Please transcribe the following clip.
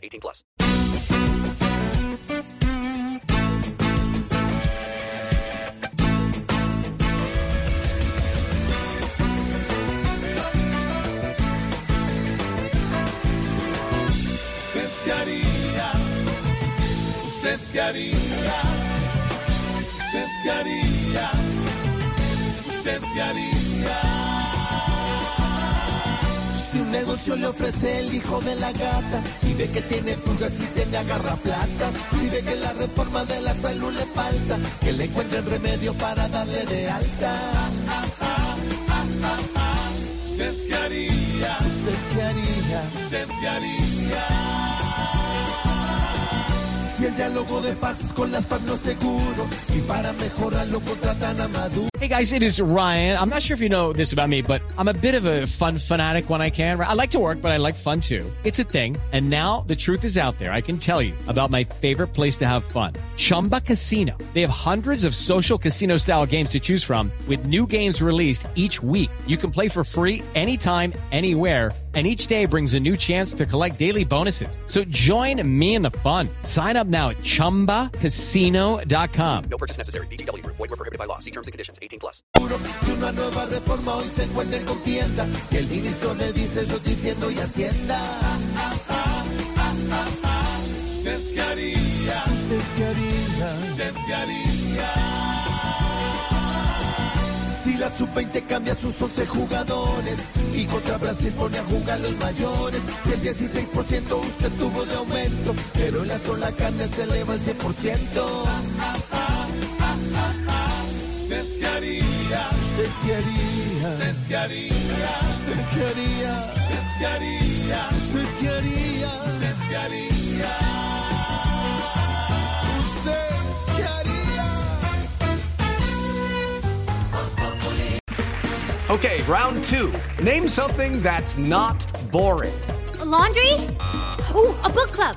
18 plus. ¿Usted qué haría? ¿Usted qué haría? ¿Usted qué haría? Negocio le ofrece el hijo de la gata y ve que tiene pulgas y tiene agarraplatas, si ve que la reforma de la salud le falta, que le encuentren remedio para darle de alta. ¿Usted qué haría? ¿Usted qué haría? ¿Usted qué haría? El diálogo de con las no seguro y para mejorarlo contratan a Maduro. Hey guys, it is Ryan. I'm not sure if you know this about me, but I'm a bit of a fun fanatic when I can. I like to work, but I like fun too. It's a thing. And now the truth is out there. I can tell you about my favorite place to have fun. Chumba Casino. They have hundreds of social casino style games to choose from with new games released each week. You can play for free anytime, anywhere and each day brings a new chance to collect daily bonuses. So join me in the fun. Sign up now at ChumbaCasino.com. No purchase necessary. VGW. Void were prohibited by law. See terms and conditions. 18 plus. Si una nueva reforma hoy se encuentra en contienda, que el ministro le dice yo diciendo y hacienda. ¿Usted qué haría? ¿Usted qué haría? ¿Usted qué haría? Si la sub-20 cambia sus 11 jugadores y contra Brasil pone a jugar los mayores. Si el 16% usted tuvo de aumento, la sola carne se eleva al 100%. Usted qué haría, usted qué haría, usted qué haría, usted qué haría. Usted qué haría. Okay, round two. Name something that's not boring. A laundry? Ooh, a book club